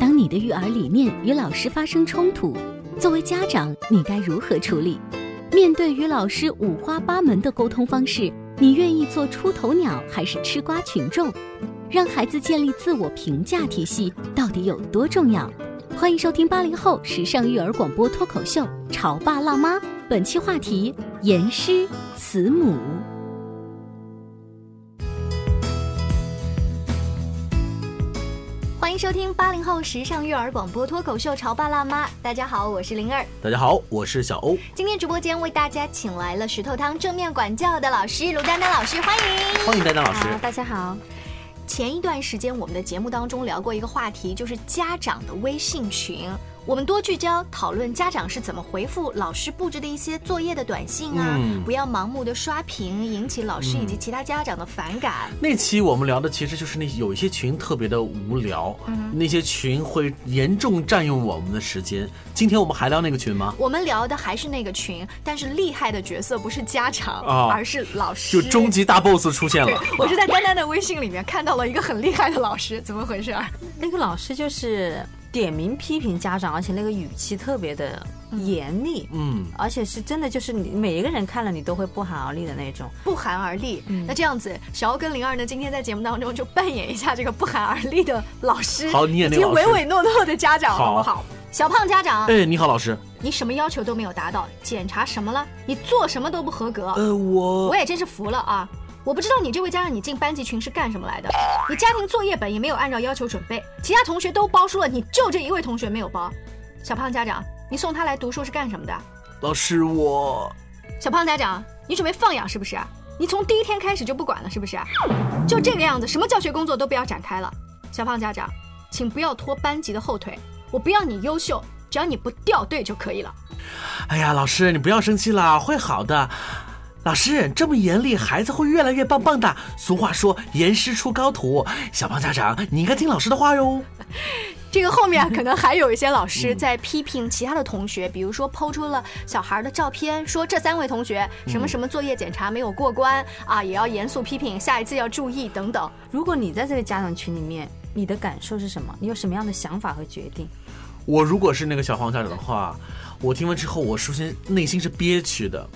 当你的育儿理念与老师发生冲突，作为家长，你该如何处理？面对与老师五花八门的沟通方式，你愿意做出头鸟还是吃瓜群众？让孩子建立自我评价体系到底有多重要？欢迎收听八零后时尚育儿广播脱口秀《潮爸辣妈》，本期话题：严师慈母。收听八零后时尚育儿广播脱口秀《潮爸辣妈》。大家好，我是灵儿。大家好，我是小欧。今天直播间为大家请来了石头汤正面管教的老师卢丹丹老师，欢迎。欢迎丹丹老师。大家好。前一段时间我们的节目当中聊过一个话题，就是家长的微信群。我们多聚焦讨论家长是怎么回复老师布置的一些作业的短信啊，不要盲目的刷屏，引起老师以及其他家长的反感。那期我们聊的其实就是那有一些群特别的无聊，嗯那些群会严重占用我们的时间。今天我们还聊那个群吗？我们聊的还是那个群，但是厉害的角色不是家长，而是老师。就终极大 boss 出现了。我是在丹丹的微信里面看到了一个很厉害的老师，怎么回事？那个老师就是。点名批评家长，而且那个语气特别的严厉，嗯，而且是真的，就是你每一个人看了你都会不寒而栗的那种，不寒而栗。那这样子，小欧跟灵儿呢，今天在节目当中就扮演一下这个不寒而栗的老师，好，你演那个唯唯诺诺的家长，好不好？小胖家长，哎，你好，老师，你什么要求都没有达到，检查什么了？你做什么都不合格。呃，我我也真是服了啊。我不知道你这位家长，你进班级群是干什么来的？你家庭作业本也没有按照要求准备，其他同学都包书了，你就这一位同学没有包。小胖家长，你送他来读书是干什么的？老师，我。小胖家长，你准备放养是不是？你从第一天开始就不管了是不是？就这个样子，什么教学工作都不要展开了。小胖家长，请不要拖班级的后腿。我不要你优秀，只要你不掉队就可以了。哎呀，老师，你不要生气了，会好的。老师这么严厉，孩子会越来越棒棒的。俗话说“严师出高徒”，小胖家长，你应该听老师的话哟。这个后面可能还有一些老师在批评其他的同学，比如说抛出了小孩的照片，说这三位同学什么什么作业检查没有过关啊，也要严肃批评，下一次要注意等等。如果你在这个家长群里面，你的感受是什么？你有什么样的想法和决定？我如果是那个小黄家长的话。我听完之后，我首先内心是憋屈的，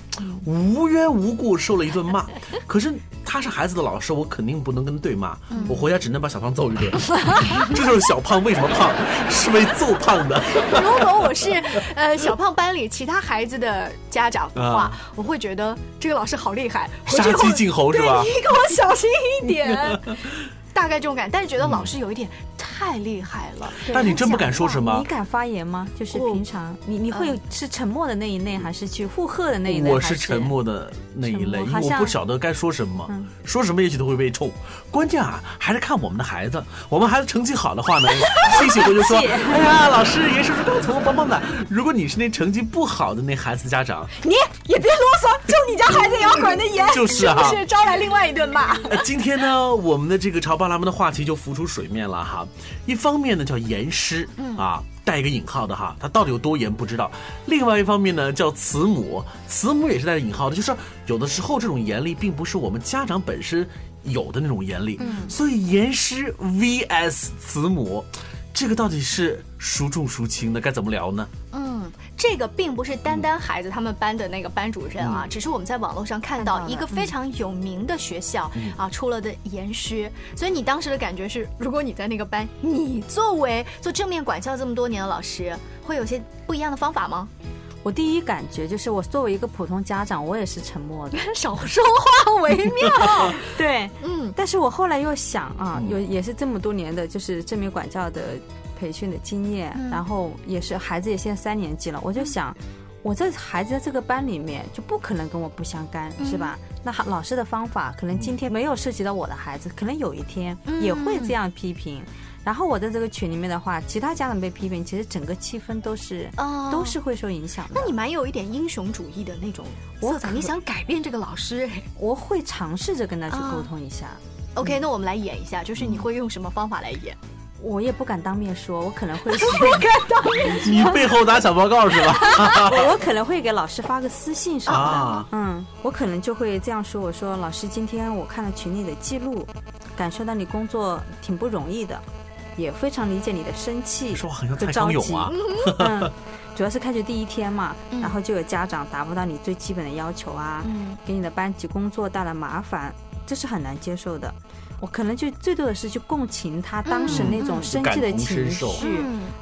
无缘无故受了一顿骂。可是他是孩子的老师，我肯定不能跟对骂。我回家只能把小胖揍一顿。这就是小胖为什么胖，是被揍胖的。如果我是呃小胖班里其他孩子的家长的话，我会觉得这个老师好厉害，杀鸡儆猴是吧？你给我小心一点。大概这种感，但是觉得老师有一点太厉害了。但你真不敢说什么？你敢发言吗？就是平常你你会是沉默的那一类，还是去附和的那一类？我是沉默的那一类，因为我不晓得该说什么，说什么也许都会被冲。关键啊，还是看我们的孩子。我们孩子成绩好的话呢，欣喜会就说：“哎呀，老师严叔叔高层棒棒的。”如果你是那成绩不好的那孩子家长，你也别啰嗦，就你家孩子也要管得严，就是啊，是招来另外一顿骂。今天呢，我们的这个潮爸。爸们的话题就浮出水面了哈，一方面呢叫严师，啊带一个引号的哈，他到底有多严不知道；另外一方面呢叫慈母，慈母也是带着引号的，就是有的时候这种严厉并不是我们家长本身有的那种严厉，所以严师 vs 慈母，这个到底是孰重孰轻的？该怎么聊呢？嗯。这个并不是单单孩子他们班的那个班主任啊，只是我们在网络上看到一个非常有名的学校啊出了的严师，所以你当时的感觉是，如果你在那个班，你作为做正面管教这么多年的老师，会有些不一样的方法吗？我第一感觉就是，我作为一个普通家长，我也是沉默的，少说话为妙。对，嗯，但是我后来又想啊，有也是这么多年的，就是正面管教的培训的经验，然后也是孩子也现在三年级了，我就想，我这孩子在这个班里面就不可能跟我不相干，是吧？那老师的方法可能今天没有涉及到我的孩子，可能有一天也会这样批评。然后我在这个群里面的话，其他家长被批评，其实整个气氛都是，都是会受影响的。那你蛮有一点英雄主义的那种色彩，你想改变这个老师，我会尝试着跟他去沟通一下。OK，那我们来演一下，就是你会用什么方法来演？我也不敢当面说，我可能会不敢 当面。你背后打小报告是吧？我可能会给老师发个私信什么的。嗯，我可能就会这样说：我说老师，今天我看了群里的记录，感受到你工作挺不容易的。也非常理解你的生气，说话很像蔡康永啊。嗯，主要是开学第一天嘛，然后就有家长达不到你最基本的要求啊，给你的班级工作带来麻烦，这是很难接受的。我可能就最多的是去共情他当时那种生气的情绪，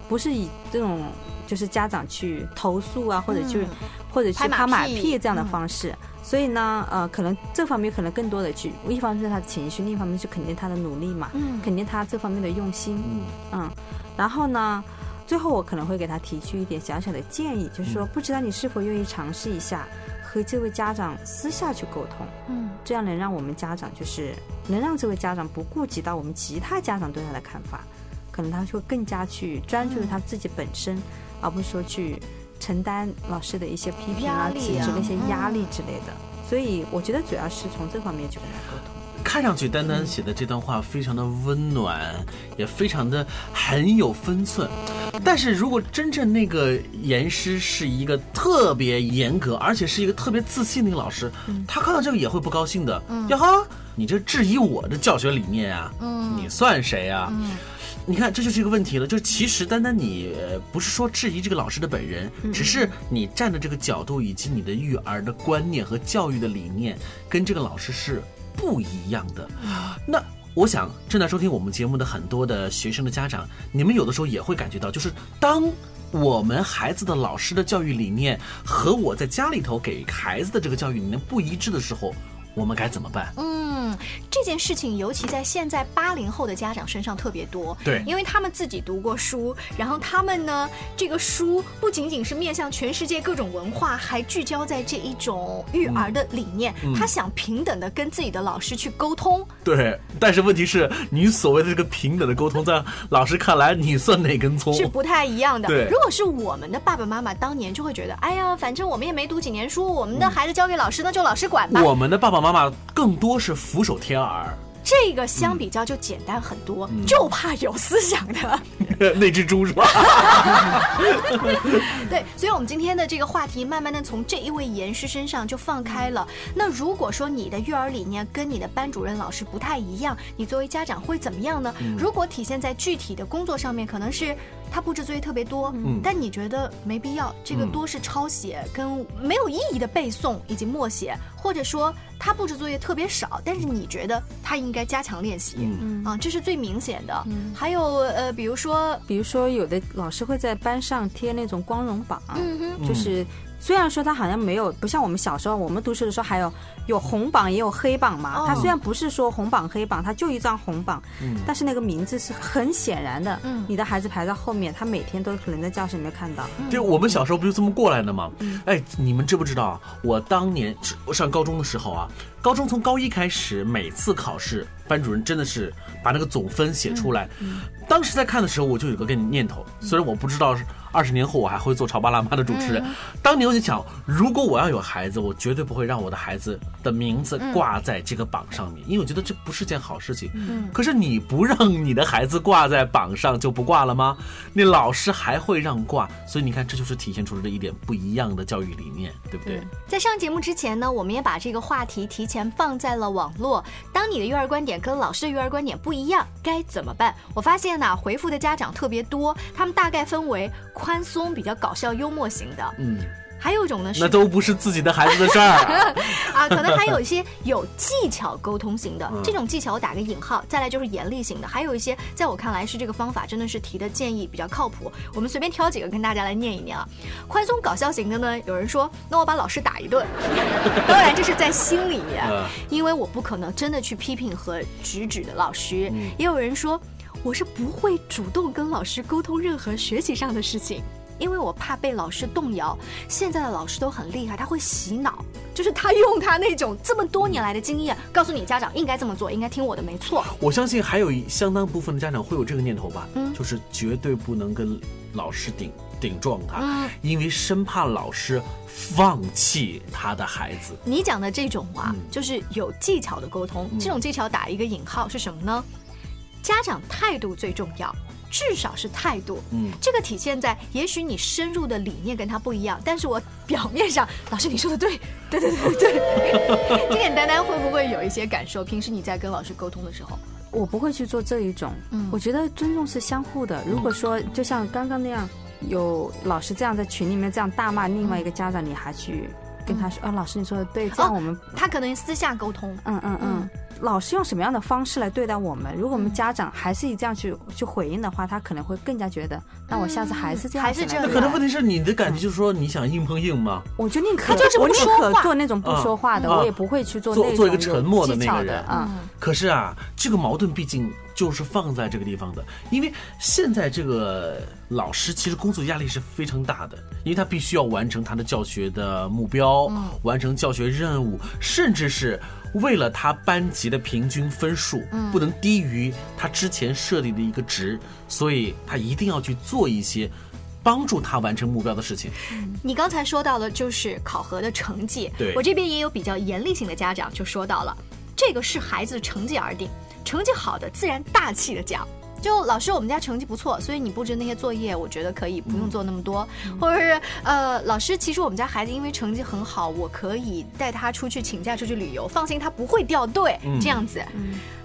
不是以这种就是家长去投诉啊，或者去或者去拍马屁这样的方式。所以呢，呃，可能这方面可能更多的去，一方面是他的情绪，另一方面是肯定他的努力嘛，嗯，肯定他这方面的用心，嗯。嗯，然后呢，最后我可能会给他提出一点小小的建议，就是说，不知道你是否愿意尝试一下和这位家长私下去沟通，嗯，这样能让我们家长就是能让这位家长不顾及到我们其他家长对他的看法，可能他会更加去专注于他自己本身，而不是说去。承担老师的一些批评啊、指责那些压力之类的，所以我觉得主要是从这方面去跟他沟通。看上去丹丹写的这段话非常的温暖，也非常的很有分寸。但是如果真正那个严师是一个特别严格，而且是一个特别自信的一个老师，他看到这个也会不高兴的。呀哈，你这质疑我的教学理念啊？嗯，你算谁啊？你看，这就是一个问题了。就是其实，单单你不是说质疑这个老师的本人，只是你站的这个角度以及你的育儿的观念和教育的理念，跟这个老师是不一样的。那我想，正在收听我们节目的很多的学生的家长，你们有的时候也会感觉到，就是当我们孩子的老师的教育理念和我在家里头给孩子的这个教育理念不一致的时候。我们该怎么办？嗯，这件事情尤其在现在八零后的家长身上特别多。对，因为他们自己读过书，然后他们呢，这个书不仅仅是面向全世界各种文化，还聚焦在这一种育儿的理念。他想平等的跟自己的老师去沟通。对，但是问题是你所谓的这个平等的沟通，在老师看来，你算哪根葱？是不太一样的。对，如果是我们的爸爸妈妈当年就会觉得，哎呀，反正我们也没读几年书，我们的孩子交给老师，那就老师管吧。我们的爸爸。妈妈更多是俯首帖耳，这个相比较就简单很多，就怕有思想的 那只猪是吧？对，所以我们今天的这个话题，慢慢的从这一位严师身上就放开了。那如果说你的育儿理念跟你的班主任老师不太一样，你作为家长会怎么样呢？如果体现在具体的工作上面，可能是。他布置作业特别多，嗯，但你觉得没必要？这个多是抄写跟没有意义的背诵以及默写，或者说他布置作业特别少，但是你觉得他应该加强练习，嗯啊，这是最明显的。还有呃，比如说，比如说有的老师会在班上贴那种光荣榜，嗯哼，就是。虽然说他好像没有不像我们小时候，我们读书的时候还有有红榜也有黑榜嘛。他虽然不是说红榜黑榜，他就一张红榜，但是那个名字是很显然的。你的孩子排在后面，他每天都可能在教室里面看到。对，我们小时候不就这么过来的吗？哎，你们知不知道？我当年上高中的时候啊，高中从高一开始，每次考试，班主任真的是把那个总分写出来。当时在看的时候，我就有个个念头，虽然我不知道是。二十年后，我还会做《潮爸辣妈》的主持人。当年我就想，如果我要有孩子，我绝对不会让我的孩子的名字挂在这个榜上面，因为我觉得这不是件好事情。嗯。可是你不让你的孩子挂在榜上，就不挂了吗？那老师还会让挂，所以你看，这就是体现出了一点不一样的教育理念，对不对？在上节目之前呢，我们也把这个话题提钱放在了网络。当你的育儿观点。点跟老师的育儿观点不一样，该怎么办？我发现呢，回复的家长特别多，他们大概分为宽松、比较搞笑、幽默型的，嗯。还有一种呢，那都不是自己的孩子的事儿 啊，可能还有一些有技巧沟通型的，这种技巧我打个引号。再来就是严厉型的，还有一些在我看来是这个方法真的是提的建议比较靠谱。我们随便挑几个跟大家来念一念啊。宽松搞笑型的呢，有人说那我把老师打一顿，当然这是在心里面，因为我不可能真的去批评和直指的老师。也有人说我是不会主动跟老师沟通任何学习上的事情。因为我怕被老师动摇，现在的老师都很厉害，他会洗脑，就是他用他那种这么多年来的经验，告诉你家长应该这么做，应该听我的，没错。我相信还有相当部分的家长会有这个念头吧，嗯，就是绝对不能跟老师顶顶撞他，因为生怕老师放弃他的孩子。你讲的这种啊，就是有技巧的沟通，这种技巧打一个引号是什么呢？家长态度最重要。至少是态度，嗯，这个体现在也许你深入的理念跟他不一样，但是我表面上，老师你说的 对，对对对对，今天 丹丹会不会有一些感受？平时你在跟老师沟通的时候，我不会去做这一种，嗯，我觉得尊重是相互的。如果说就像刚刚那样，有老师这样在群里面这样大骂另外一个家长，你还去跟他说，啊，老师你说的对，这样我们他可能私下沟通，嗯嗯。嗯。老师用什么样的方式来对待我们？如果我们家长还是以这样去去回应的话，他可能会更加觉得，那我下次还是这样。还是这样。那可能问题是你的感觉就是说，你想硬碰硬吗？我就宁可，就是我宁可做那种不说话的，我也不会去做做做一个沉默的那个人。嗯。可是啊，这个矛盾毕竟就是放在这个地方的，因为现在这个老师其实工作压力是非常大的，因为他必须要完成他的教学的目标，完成教学任务，甚至是。为了他班级的平均分数不能低于他之前设定的一个值，所以他一定要去做一些帮助他完成目标的事情。你刚才说到了就是考核的成绩，对我这边也有比较严厉性的家长就说到了，这个是孩子成绩而定，成绩好的自然大气的讲。就老师，我们家成绩不错，所以你布置那些作业，我觉得可以不用做那么多。或者是呃，老师，其实我们家孩子因为成绩很好，我可以带他出去请假出去旅游，放心，他不会掉队。这样子。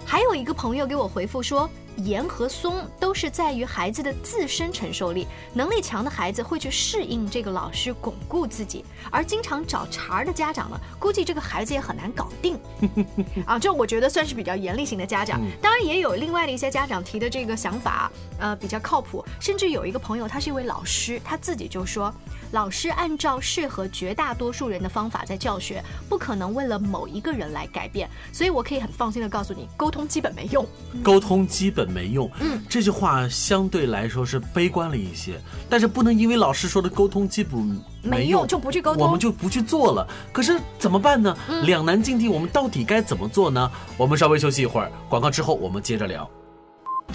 还有一个朋友给我回复说。严和松都是在于孩子的自身承受力，能力强的孩子会去适应这个老师，巩固自己；而经常找茬儿的家长呢，估计这个孩子也很难搞定。啊，这我觉得算是比较严厉型的家长。当然，也有另外的一些家长提的这个想法，呃，比较靠谱。甚至有一个朋友，他是一位老师，他自己就说。老师按照适合绝大多数人的方法在教学，不可能为了某一个人来改变，所以我可以很放心的告诉你，沟通基本没用。沟通基本没用，嗯，这句话相对来说是悲观了一些，但是不能因为老师说的沟通基本没用就不去沟通，我们就不去做了。可是怎么办呢？两难境地，我们到底该怎么做呢？我们稍微休息一会儿，广告之后我们接着聊。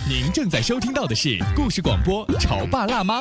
您正在收听到的是故事广播《潮爸辣妈》。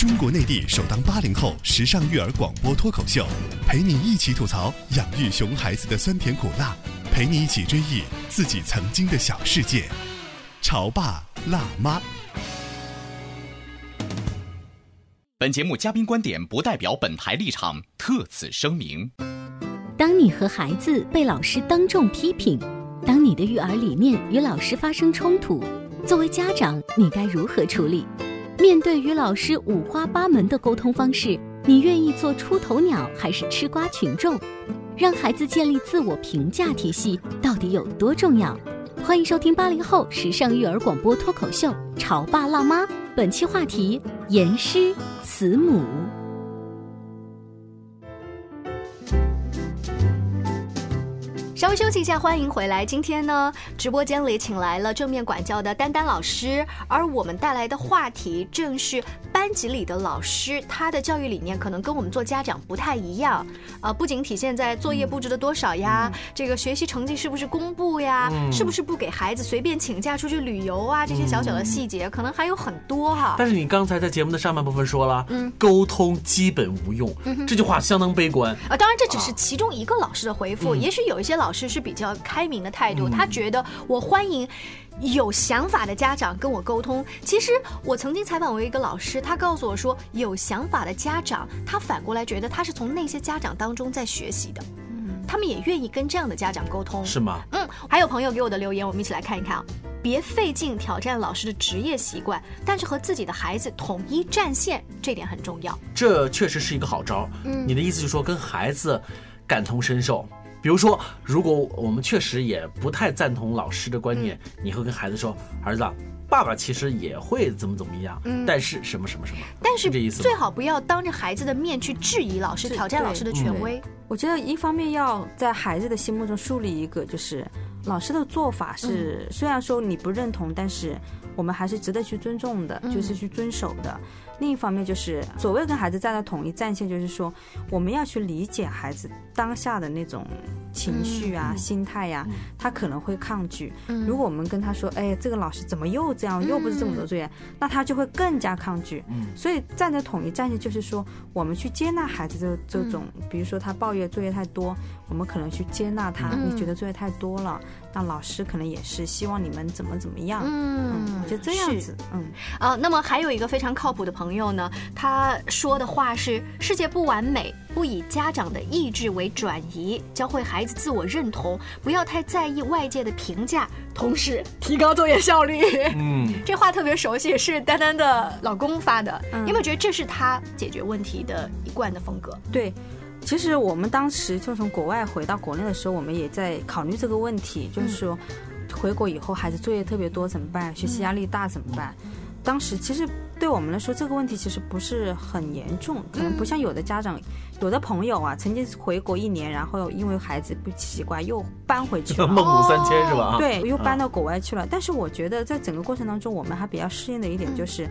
中国内地首档八零后时尚育儿广播脱口秀，陪你一起吐槽养育熊孩子的酸甜苦辣，陪你一起追忆自己曾经的小世界。潮爸辣妈。本节目嘉宾观点不代表本台立场，特此声明。当你和孩子被老师当众批评，当你的育儿理念与老师发生冲突，作为家长，你该如何处理？面对与老师五花八门的沟通方式，你愿意做出头鸟还是吃瓜群众？让孩子建立自我评价体系到底有多重要？欢迎收听八零后时尚育儿广播脱口秀《潮爸辣妈》，本期话题：言师慈母。稍微休息一下，欢迎回来。今天呢，直播间里请来了正面管教的丹丹老师，而我们带来的话题正是班级里的老师，他的教育理念可能跟我们做家长不太一样。呃，不仅体现在作业布置的多少呀，这个学习成绩是不是公布呀，是不是不给孩子随便请假出去旅游啊，这些小小的细节，可能还有很多哈。但是你刚才在节目的上半部分说了，嗯，沟通基本无用，这句话相当悲观啊。当然，这只是其中一个老师的回复，也许有一些老。老师是比较开明的态度，他觉得我欢迎有想法的家长跟我沟通。其实我曾经采访过一个老师，他告诉我说，有想法的家长，他反过来觉得他是从那些家长当中在学习的。嗯，他们也愿意跟这样的家长沟通，是吗？嗯，还有朋友给我的留言，我们一起来看一看啊。别费劲挑战老师的职业习惯，但是和自己的孩子统一战线，这点很重要。这确实是一个好招。嗯，你的意思就是说跟孩子感同身受。比如说，如果我们确实也不太赞同老师的观念，你会跟孩子说：“儿子，爸爸其实也会怎么怎么样，但是什么什么什么。”但是这意思，最好不要当着孩子的面去质疑老师、挑战老师的权威。我觉得一方面要在孩子的心目中树立一个，就是老师的做法是虽然说你不认同，但是我们还是值得去尊重的，就是去遵守的。另一方面就是所谓跟孩子站在统一战线，就是说我们要去理解孩子当下的那种情绪啊、心态呀，他可能会抗拒。如果我们跟他说：“哎，这个老师怎么又这样，又不是这么多作业”，那他就会更加抗拒。所以站在统一战线，就是说我们去接纳孩子的这种，比如说他抱怨作业太多，我们可能去接纳他。你觉得作业太多了？那老师可能也是希望你们怎么怎么样。嗯，就这样子。嗯啊，那么还有一个非常靠谱的朋友。呢？他说的话是：世界不完美，不以家长的意志为转移，教会孩子自我认同，不要太在意外界的评价，同时提高作业效率。嗯，这话特别熟悉，是丹丹的老公发的。你有没有觉得这是他解决问题的一贯的风格？对，其实我们当时就从国外回到国内的时候，我们也在考虑这个问题，就是说回国以后孩子作业特别多怎么办？学习压力大怎么办？当时其实对我们来说，这个问题其实不是很严重，可能不像有的家长、有的朋友啊，曾经回国一年，然后因为孩子不习惯又搬回去了，孟母三迁是吧？对，又搬到国外去了。但是我觉得在整个过程当中，我们还比较适应的一点就是，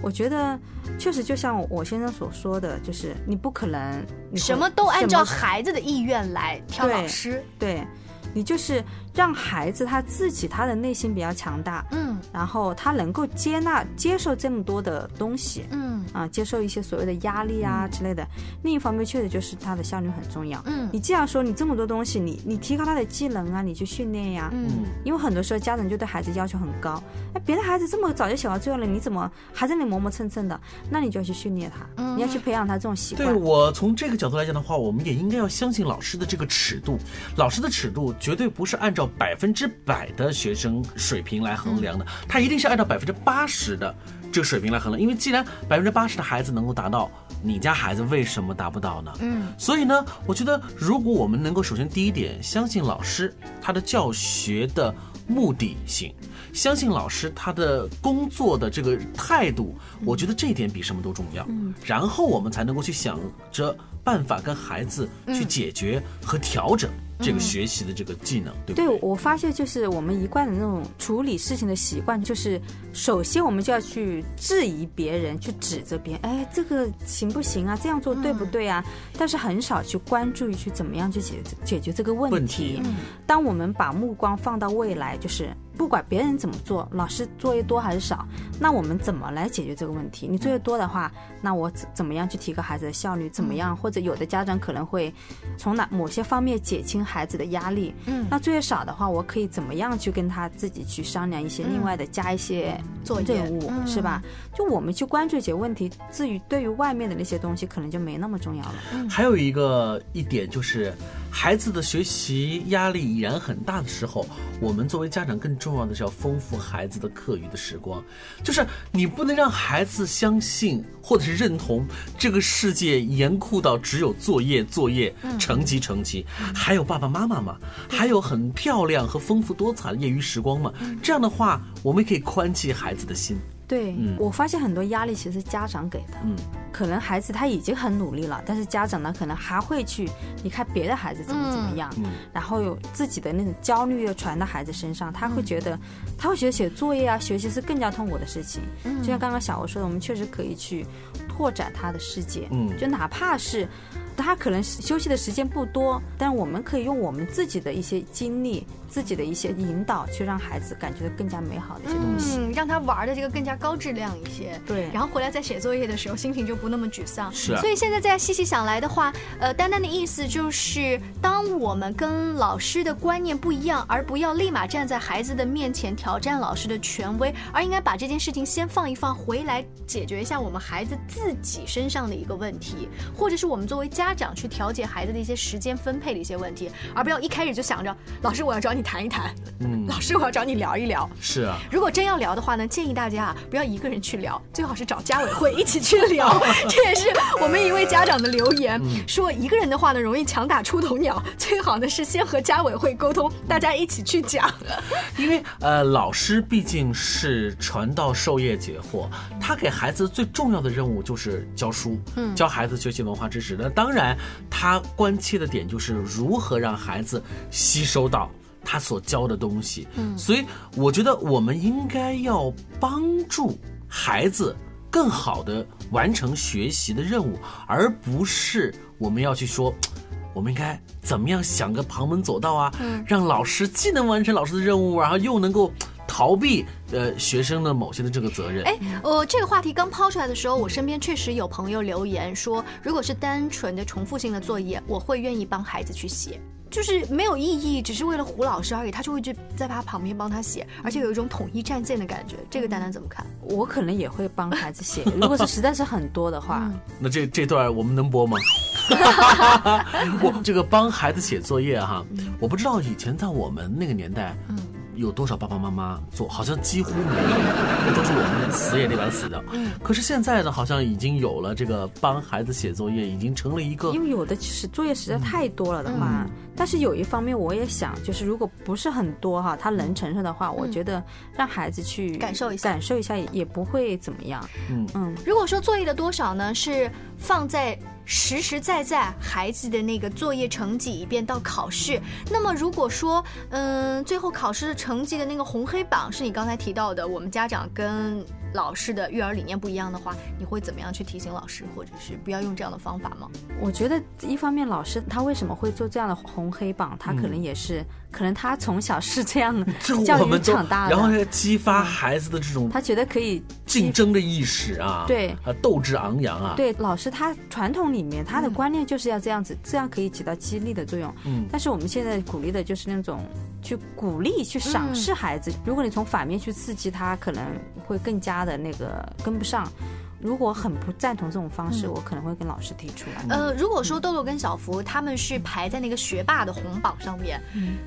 我觉得确实就像我先生所说的，就是你不可能什么都按照孩子的意愿来挑老师，对。你就是让孩子他自己他的内心比较强大，嗯，然后他能够接纳接受这么多的东西，嗯，啊，接受一些所谓的压力啊之类的。另一方面，确实就是他的效率很重要，嗯，你既然说你这么多东西，你你提高他的技能啊，你去训练呀，嗯，因为很多时候家长就对孩子要求很高，哎，别的孩子这么早就写完作业了，你怎么还在那磨磨蹭蹭的？那你就要去训练他，你要去培养他这种习惯。对我从这个角度来讲的话，我们也应该要相信老师的这个尺度，老师的尺度。绝对不是按照百分之百的学生水平来衡量的，他一定是按照百分之八十的这个水平来衡量。因为既然百分之八十的孩子能够达到，你家孩子为什么达不到呢？嗯，所以呢，我觉得如果我们能够首先第一点相信老师他的教学的目的性，相信老师他的工作的这个态度，我觉得这一点比什么都重要。嗯，然后我们才能够去想着办法跟孩子去解决和调整。这个学习的这个技能，对不对？对我发现就是我们一贯的那种处理事情的习惯，就是首先我们就要去质疑别人，去指责别人，哎，这个行不行啊？这样做对不对啊？但是很少去关注于去怎么样去解解决这个问题。当我们把目光放到未来，就是。不管别人怎么做，老师作业多还是少，那我们怎么来解决这个问题？你作业多的话，那我怎怎么样去提高孩子的效率？怎么样？或者有的家长可能会从哪某些方面减轻孩子的压力？嗯，那作业少的话，我可以怎么样去跟他自己去商量一些另外的加一些做任务，是吧？就我们去关注解决问题，至于对于外面的那些东西，可能就没那么重要了。还有一个一点就是。孩子的学习压力已然很大的时候，我们作为家长更重要的是要丰富孩子的课余的时光，就是你不能让孩子相信或者是认同这个世界严酷到只有作业作业成绩成绩，还有爸爸妈妈嘛，还有很漂亮和丰富多彩的业余时光嘛，这样的话我们可以宽起孩子的心。对，我发现很多压力其实是家长给的。嗯，可能孩子他已经很努力了，但是家长呢，可能还会去你看别的孩子怎么怎么样，然后有自己的那种焦虑又传到孩子身上，他会觉得他会觉得写作业啊、学习是更加痛苦的事情。就像刚刚小欧说的，我们确实可以去拓展他的世界。嗯，就哪怕是。他可能休息的时间不多，但我们可以用我们自己的一些经历、自己的一些引导，去让孩子感觉到更加美好的一些东西，嗯让他玩的这个更加高质量一些。对，然后回来再写作业的时候，心情就不那么沮丧。是。所以现在再细细想来的话，呃，丹丹的意思就是，当我们跟老师的观念不一样，而不要立马站在孩子的面前挑战老师的权威，而应该把这件事情先放一放，回来解决一下我们孩子自己身上的一个问题，或者是我们作为家。家长去调节孩子的一些时间分配的一些问题，而不要一开始就想着老师我要找你谈一谈，嗯，老师我要找你聊一聊。是啊，如果真要聊的话呢，建议大家啊不要一个人去聊，最好是找家委会一起去聊。这也是我们一位家长的留言，说一个人的话呢容易强打出头鸟，最好呢是先和家委会沟通，大家一起去讲。因为呃老师毕竟是传道授业解惑，他给孩子最重要的任务就是教书，嗯，教孩子学习文化知识。那当然，他关切的点就是如何让孩子吸收到他所教的东西。嗯，所以我觉得我们应该要帮助孩子更好的完成学习的任务，而不是我们要去说，我们应该怎么样想个旁门左道啊，让老师既能完成老师的任务，然后又能够。逃避呃学生的某些的这个责任。哎，呃，这个话题刚抛出来的时候，我身边确实有朋友留言说，如果是单纯的重复性的作业，我会愿意帮孩子去写，就是没有意义，只是为了唬老师而已，他就会去在他旁边帮他写，而且有一种统一战线的感觉。这个丹丹怎么看？我可能也会帮孩子写，如果是实在是很多的话。那这这段我们能播吗？我这个帮孩子写作业哈，我不知道以前在我们那个年代。有多少爸爸妈妈做？好像几乎没有，那都是我们死也得把它死掉。嗯。可是现在呢，好像已经有了这个帮孩子写作业，已经成了一个。因为有的其实作业实在太多了的话，但是有一方面我也想，就是如果不是很多哈，他能承受的话，我觉得让孩子去感受一下，感受一下也也不会怎么样。嗯嗯。如果说作业的多少呢，是放在。实实在在孩子的那个作业成绩一遍到考试，那么如果说，嗯，最后考试的成绩的那个红黑榜是你刚才提到的，我们家长跟老师的育儿理念不一样的话，你会怎么样去提醒老师，或者是不要用这样的方法吗？我觉得一方面老师他为什么会做这样的红黑榜，他可能也是。可能他从小是这样的 教育长大的，然后激发孩子的这种他觉得可以竞争的意识啊，对啊，斗志昂扬啊。对，老师他传统里面他的观念就是要这样子，这样可以起到激励的作用。嗯，但是我们现在鼓励的就是那种去鼓励、去赏识孩子。如果你从反面去刺激他，可能会更加的那个跟不上。如果很不赞同这种方式，我可能会跟老师提出来。呃，如果说豆豆跟小福他们是排在那个学霸的红榜上面，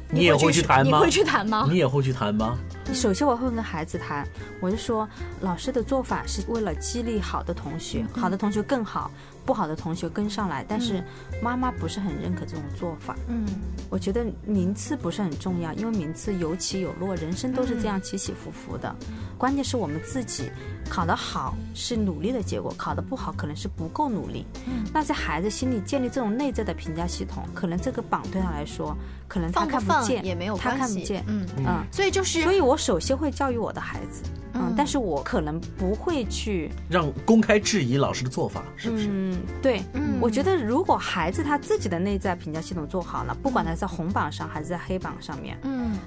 你也会去谈吗？你会去谈吗？你也会去谈吗？首先我会跟孩子谈，我就说老师的做法是为了激励好的同学，好的同学更好。不好的同学跟上来，但是妈妈不是很认可这种做法。嗯，我觉得名次不是很重要，因为名次有起有落，人生都是这样起起伏伏的。关键是我们自己考得好是努力的结果，考得不好可能是不够努力。嗯，那在孩子心里建立这种内在的评价系统，可能这个榜对他来说，可能他看不见也没有他看不见。嗯嗯，所以就是，所以我首先会教育我的孩子。嗯，但是我可能不会去让公开质疑老师的做法，是不是？嗯，对，嗯，我觉得如果孩子他自己的内在评价系统做好了，不管他在红榜上还是在黑榜上面，嗯。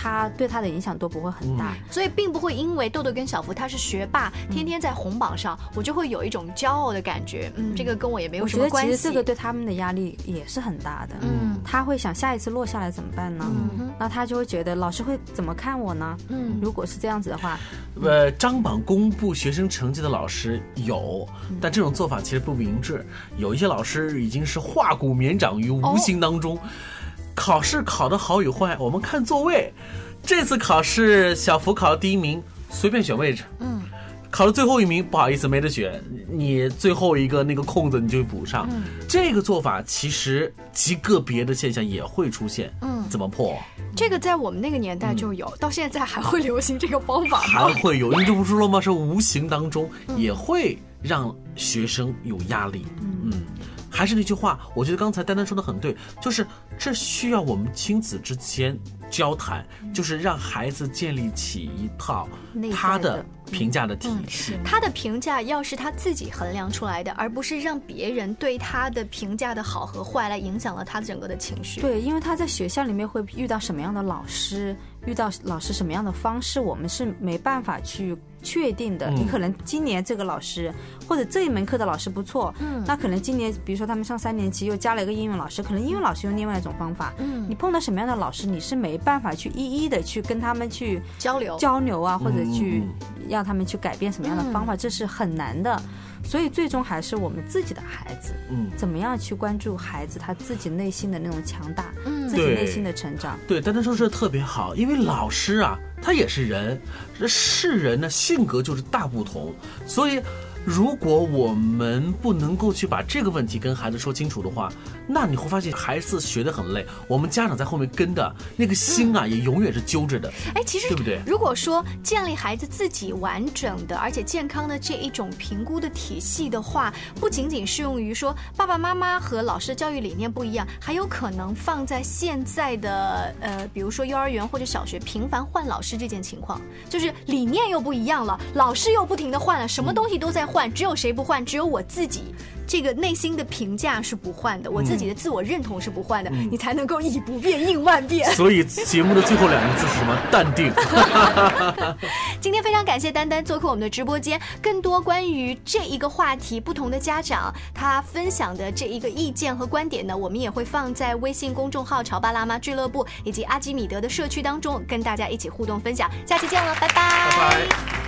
他对他的影响都不会很大，所以并不会因为豆豆跟小福他是学霸，天天在红榜上，我就会有一种骄傲的感觉。嗯，这个跟我也没有什么关系。其实这个对他们的压力也是很大的。嗯，他会想下一次落下来怎么办呢？嗯那他就会觉得老师会怎么看我呢？嗯，如果是这样子的话，呃，张榜公布学生成绩的老师有，但这种做法其实不明智。有一些老师已经是化骨绵掌于无形当中。考试考的好与坏，我们看座位。这次考试，小福考了第一名，随便选位置。嗯，考了最后一名，不好意思没得选，你最后一个那个空子你就补上。这个做法其实极个别的现象也会出现。嗯，怎么破？这个在我们那个年代就有，到现在还会流行这个方法吗？还会有，你这不说了吗？是无形当中也会让学生有压力。嗯，还是那句话，我觉得刚才丹丹说的很对，就是这需要我们亲子之间。交谈就是让孩子建立起一套他的评价的体系。他的评价要是他自己衡量出来的，而不是让别人对他的评价的好和坏来影响了他整个的情绪。对，因为他在学校里面会遇到什么样的老师，遇到老师什么样的方式，我们是没办法去。确定的，你可能今年这个老师或者这一门课的老师不错，嗯，那可能今年比如说他们上三年级又加了一个英语老师，可能英语老师用另外一种方法，嗯，你碰到什么样的老师，你是没办法去一一的去跟他们去交流。交流啊，或者去让他们去改变什么样的方法，这是很难的。所以最终还是我们自己的孩子，嗯，怎么样去关注孩子他自己内心的那种强大，嗯，自己内心的成长。对，丹丹说这特别好，因为老师啊，他也是人，这是人呢，性格就是大不同，所以。如果我们不能够去把这个问题跟孩子说清楚的话，那你会发现孩子学得很累，我们家长在后面跟的那个心啊，也永远是揪着的。哎，其实对不对？如果说建立孩子自己完整的而且健康的这一种评估的体系的话，不仅仅适用于说爸爸妈妈和老师的教育理念不一样，还有可能放在现在的呃，比如说幼儿园或者小学频繁换老师这件情况，就是理念又不一样了，老师又不停的换了，什么东西都在换。只有谁不换？只有我自己。这个内心的评价是不换的，我自己的自我认同是不换的，你才能够以不变应万变。所以节目的最后两个字是什么？淡定。今天非常感谢丹丹做客我们的直播间，更多关于这一个话题，不同的家长他分享的这一个意见和观点呢，我们也会放在微信公众号“潮爸辣妈俱乐部”以及阿基米德的社区当中，跟大家一起互动分享。下期见了，拜拜。拜拜。